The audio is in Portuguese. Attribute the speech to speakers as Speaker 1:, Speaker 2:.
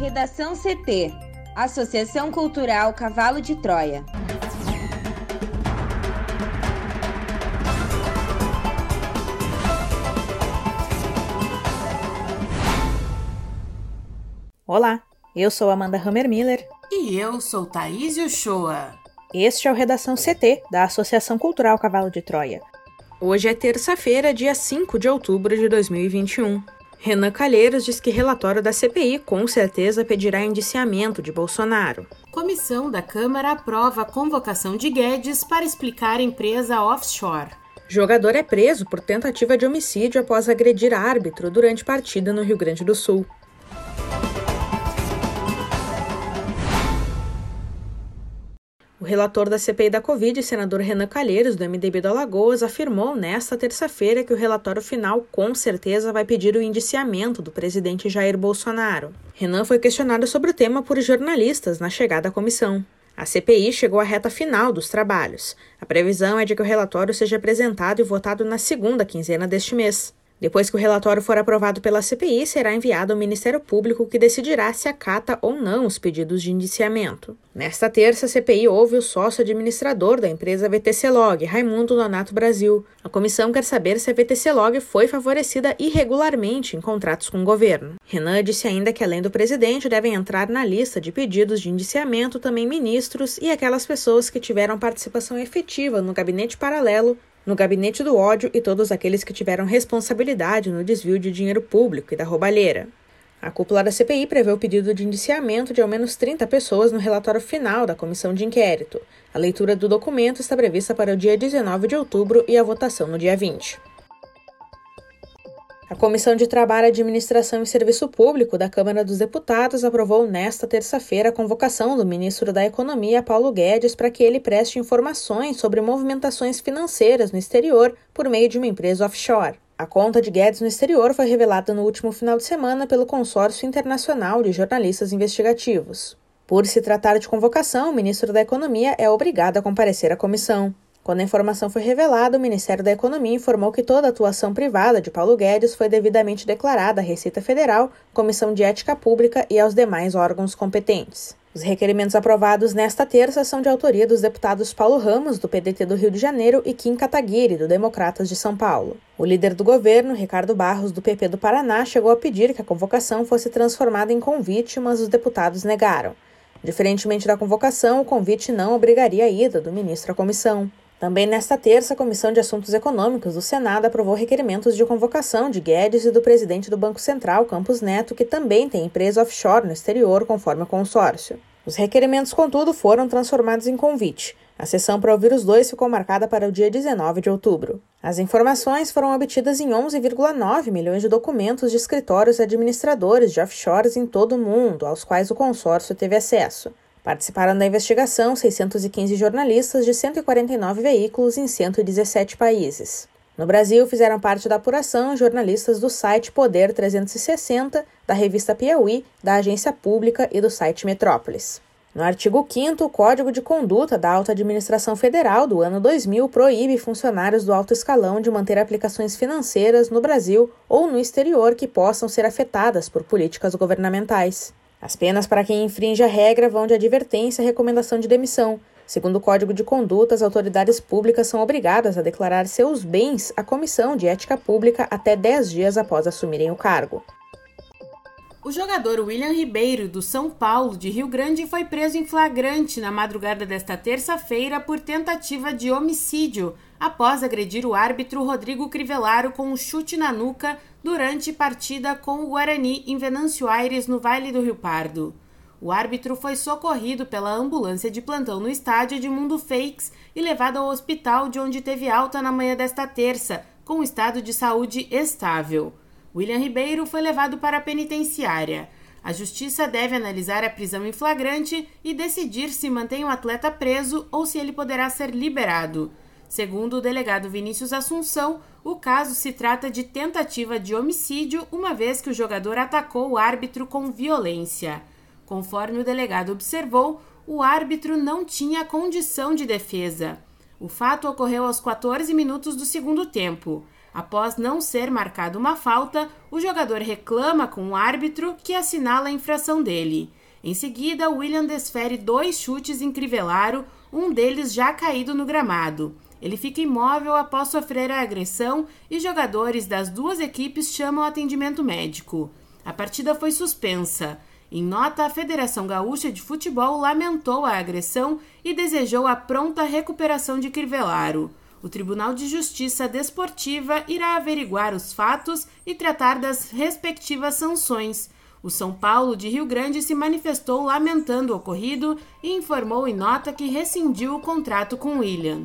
Speaker 1: Redação CT Associação Cultural Cavalo de Troia.
Speaker 2: Olá, eu sou Amanda Hammermiller.
Speaker 3: E eu sou Thaís Uchoa.
Speaker 2: Este é o Redação CT, da Associação Cultural Cavalo de Troia. Hoje é terça-feira, dia 5 de outubro de 2021. Renan Calheiros diz que relatório da CPI com certeza pedirá indiciamento de Bolsonaro.
Speaker 3: Comissão da Câmara aprova a convocação de Guedes para explicar empresa offshore.
Speaker 2: Jogador é preso por tentativa de homicídio após agredir árbitro durante partida no Rio Grande do Sul. O relator da CPI da Covid, senador Renan Calheiros, do MDB do Alagoas, afirmou nesta terça-feira que o relatório final com certeza vai pedir o indiciamento do presidente Jair Bolsonaro. Renan foi questionado sobre o tema por jornalistas na chegada à comissão. A CPI chegou à reta final dos trabalhos. A previsão é de que o relatório seja apresentado e votado na segunda quinzena deste mês. Depois que o relatório for aprovado pela CPI, será enviado ao Ministério Público, que decidirá se acata ou não os pedidos de indiciamento. Nesta terça, a CPI ouve o sócio administrador da empresa VTC Log, Raimundo Donato Brasil. A comissão quer saber se a VTC Log foi favorecida irregularmente em contratos com o governo. Renan disse ainda que, além do presidente, devem entrar na lista de pedidos de indiciamento também ministros e aquelas pessoas que tiveram participação efetiva no gabinete paralelo no gabinete do ódio e todos aqueles que tiveram responsabilidade no desvio de dinheiro público e da roubalheira. A cúpula da CPI prevê o pedido de indiciamento de ao menos 30 pessoas no relatório final da comissão de inquérito. A leitura do documento está prevista para o dia 19 de outubro e a votação no dia 20. A Comissão de Trabalho, Administração e Serviço Público da Câmara dos Deputados aprovou nesta terça-feira a convocação do ministro da Economia, Paulo Guedes, para que ele preste informações sobre movimentações financeiras no exterior por meio de uma empresa offshore. A conta de Guedes no exterior foi revelada no último final de semana pelo Consórcio Internacional de Jornalistas Investigativos. Por se tratar de convocação, o ministro da Economia é obrigado a comparecer à comissão. Quando a informação foi revelada, o Ministério da Economia informou que toda atuação privada de Paulo Guedes foi devidamente declarada à Receita Federal, Comissão de Ética Pública e aos demais órgãos competentes. Os requerimentos aprovados nesta terça são de autoria dos deputados Paulo Ramos, do PDT do Rio de Janeiro, e Kim Kataguiri, do Democratas de São Paulo. O líder do governo, Ricardo Barros, do PP do Paraná, chegou a pedir que a convocação fosse transformada em convite, mas os deputados negaram. Diferentemente da convocação, o convite não obrigaria a ida do ministro à comissão. Também nesta terça, a Comissão de Assuntos Econômicos do Senado aprovou requerimentos de convocação de Guedes e do presidente do Banco Central, Campos Neto, que também tem empresa offshore no exterior, conforme o consórcio. Os requerimentos, contudo, foram transformados em convite. A sessão para ouvir os dois ficou marcada para o dia 19 de outubro. As informações foram obtidas em 11,9 milhões de documentos de escritórios administradores de offshores em todo o mundo, aos quais o consórcio teve acesso. Participaram da investigação 615 jornalistas de 149 veículos em 117 países. No Brasil, fizeram parte da apuração jornalistas do site Poder 360, da revista Piauí, da Agência Pública e do site Metrópolis. No artigo 5, o Código de Conduta da Alta Administração Federal do ano 2000 proíbe funcionários do alto escalão de manter aplicações financeiras no Brasil ou no exterior que possam ser afetadas por políticas governamentais. As penas para quem infringe a regra vão de advertência a recomendação de demissão. Segundo o Código de Conduta, as autoridades públicas são obrigadas a declarar seus bens à Comissão de Ética Pública até 10 dias após assumirem o cargo.
Speaker 3: O jogador William Ribeiro, do São Paulo, de Rio Grande, foi preso em flagrante na madrugada desta terça-feira por tentativa de homicídio, após agredir o árbitro Rodrigo Crivellaro com um chute na nuca durante partida com o Guarani em Venâncio Aires, no Vale do Rio Pardo. O árbitro foi socorrido pela ambulância de plantão no estádio de Mundo Fakes e levado ao hospital, de onde teve alta na manhã desta terça, com estado de saúde estável. William Ribeiro foi levado para a penitenciária. A justiça deve analisar a prisão em flagrante e decidir se mantém o atleta preso ou se ele poderá ser liberado. Segundo o delegado Vinícius Assunção, o caso se trata de tentativa de homicídio, uma vez que o jogador atacou o árbitro com violência. Conforme o delegado observou, o árbitro não tinha condição de defesa. O fato ocorreu aos 14 minutos do segundo tempo. Após não ser marcado uma falta, o jogador reclama com o árbitro que assinala a infração dele. Em seguida, William desfere dois chutes em Crivellaro, um deles já caído no gramado. Ele fica imóvel após sofrer a agressão e jogadores das duas equipes chamam atendimento médico. A partida foi suspensa. Em nota, a Federação Gaúcha de Futebol lamentou a agressão e desejou a pronta recuperação de Crivellaro. O Tribunal de Justiça Desportiva irá averiguar os fatos e tratar das respectivas sanções. O São Paulo de Rio Grande se manifestou lamentando o ocorrido e informou em nota que rescindiu o contrato com William.